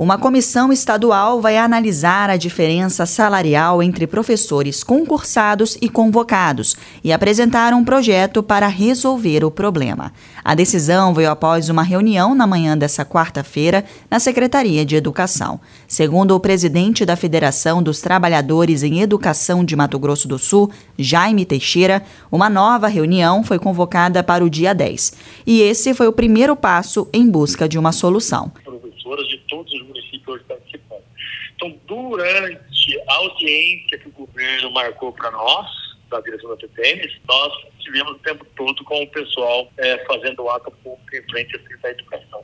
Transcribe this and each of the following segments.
Uma comissão estadual vai analisar a diferença salarial entre professores concursados e convocados e apresentar um projeto para resolver o problema. A decisão veio após uma reunião na manhã dessa quarta-feira na Secretaria de Educação. Segundo o presidente da Federação dos Trabalhadores em Educação de Mato Grosso do Sul, Jaime Teixeira, uma nova reunião foi convocada para o dia 10. E esse foi o primeiro passo em busca de uma solução todos os municípios participando. Então, durante a audiência que o governo marcou para nós, da direção da TPM, nós tivemos o tempo todo com o pessoal é, fazendo o ato público em frente à Secretaria de Educação.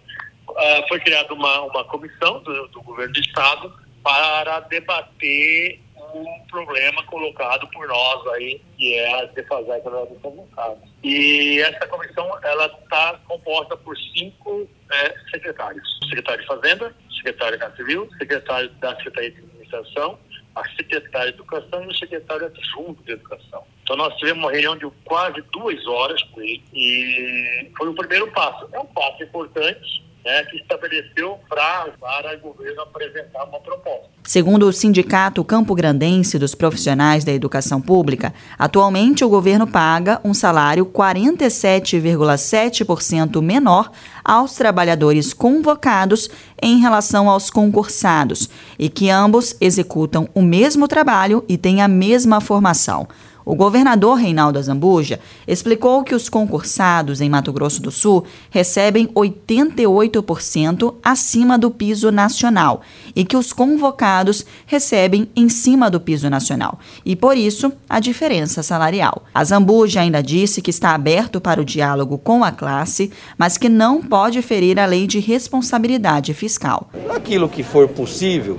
Uh, foi criada uma, uma comissão do, do governo do Estado para debater um problema colocado por nós aí, que é a defasagem salarial dos convocados. E essa comissão, ela está composta por cinco é, secretários. O secretário de Fazenda, o secretário da Civil, o secretário da Secretaria de Administração, a secretária de Educação e o secretário adjunto de Educação. Então nós tivemos uma reunião de quase duas horas com ele e foi o primeiro passo. É um passo importante, né, que estabeleceu prazo para o governo apresentar uma proposta. Segundo o Sindicato Campo Grandense dos Profissionais da Educação Pública, atualmente o governo paga um salário 47,7% menor aos trabalhadores convocados em relação aos concursados e que ambos executam o mesmo trabalho e têm a mesma formação. O governador Reinaldo Azambuja explicou que os concursados em Mato Grosso do Sul recebem 88% acima do piso nacional e que os convocados recebem em cima do piso nacional e, por isso, a diferença salarial. Azambuja ainda disse que está aberto para o diálogo com a classe, mas que não pode ferir a lei de responsabilidade fiscal. Aquilo que for possível,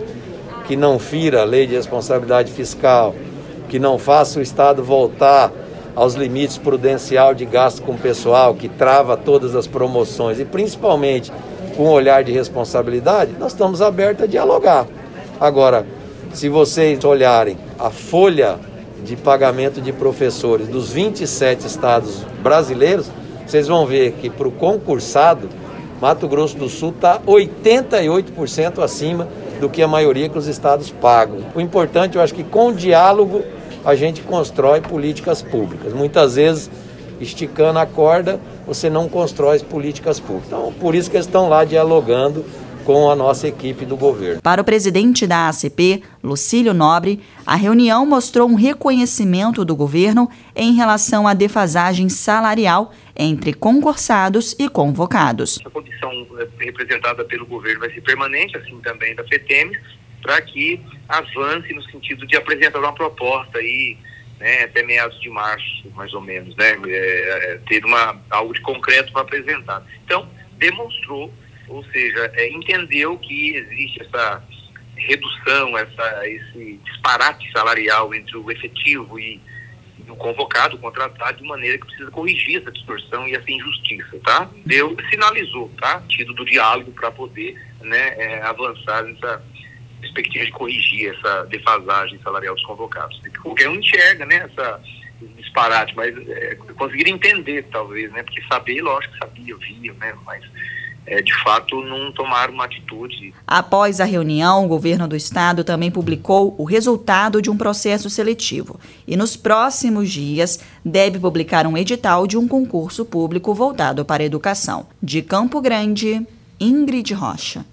que não fira a lei de responsabilidade fiscal, que não faça o Estado voltar aos limites prudencial de gasto com o pessoal, que trava todas as promoções e principalmente com um olhar de responsabilidade, nós estamos abertos a dialogar. Agora, se vocês olharem a folha de pagamento de professores dos 27 estados brasileiros, vocês vão ver que para o concursado, Mato Grosso do Sul está 88% acima do que a maioria que os estados pagam. O importante, eu acho que com diálogo a gente constrói políticas públicas. Muitas vezes, esticando a corda, você não constrói políticas públicas. Então, por isso que eles estão lá dialogando com a nossa equipe do governo. Para o presidente da ACP, Lucílio Nobre, a reunião mostrou um reconhecimento do governo em relação à defasagem salarial entre concursados e convocados. A condição eh, representada pelo governo vai ser permanente, assim também da FETEM, para que avance no sentido de apresentar uma proposta aí, né, até meados de março, mais ou menos, né, é, é, ter uma, algo de concreto para apresentar. Então, demonstrou, ou seja, é, entendeu que existe essa redução, essa, esse disparate salarial entre o efetivo e, o convocado, o contratado, de maneira que precisa corrigir essa distorção e essa injustiça, tá? Deu, sinalizou, tá? Tido do diálogo para poder, né, é, avançar nessa perspectiva de corrigir essa defasagem salarial dos convocados. Qualquer um enxerga, né, essa disparate, mas é, conseguir entender, talvez, né, porque saber, lógico, sabia, via, né, mas é, de fato não tomaram uma atitude. Após a reunião, o governo do estado também publicou o resultado de um processo seletivo e nos próximos dias deve publicar um edital de um concurso público voltado para a educação. De Campo Grande, Ingrid Rocha.